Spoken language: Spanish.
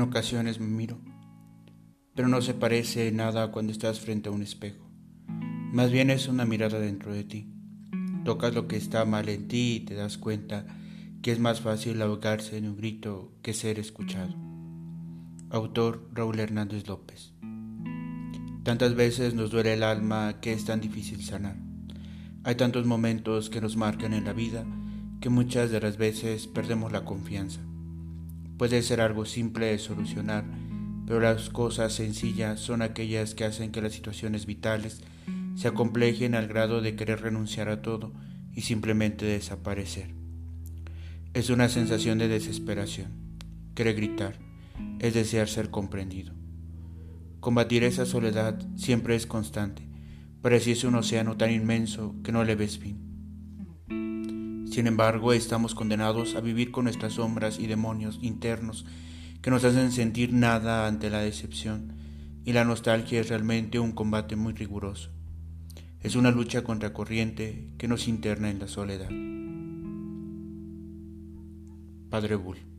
ocasiones me miro, pero no se parece nada cuando estás frente a un espejo. Más bien es una mirada dentro de ti. Tocas lo que está mal en ti y te das cuenta que es más fácil ahogarse en un grito que ser escuchado. Autor Raúl Hernández López. Tantas veces nos duele el alma que es tan difícil sanar. Hay tantos momentos que nos marcan en la vida que muchas de las veces perdemos la confianza. Puede ser algo simple de solucionar, pero las cosas sencillas son aquellas que hacen que las situaciones vitales se acomplejen al grado de querer renunciar a todo y simplemente desaparecer. Es una sensación de desesperación, querer gritar, es desear ser comprendido. Combatir esa soledad siempre es constante, pareciese un océano tan inmenso que no le ves fin. Sin embargo, estamos condenados a vivir con nuestras sombras y demonios internos que nos hacen sentir nada ante la decepción, y la nostalgia es realmente un combate muy riguroso. Es una lucha contra corriente que nos interna en la soledad. Padre Bull.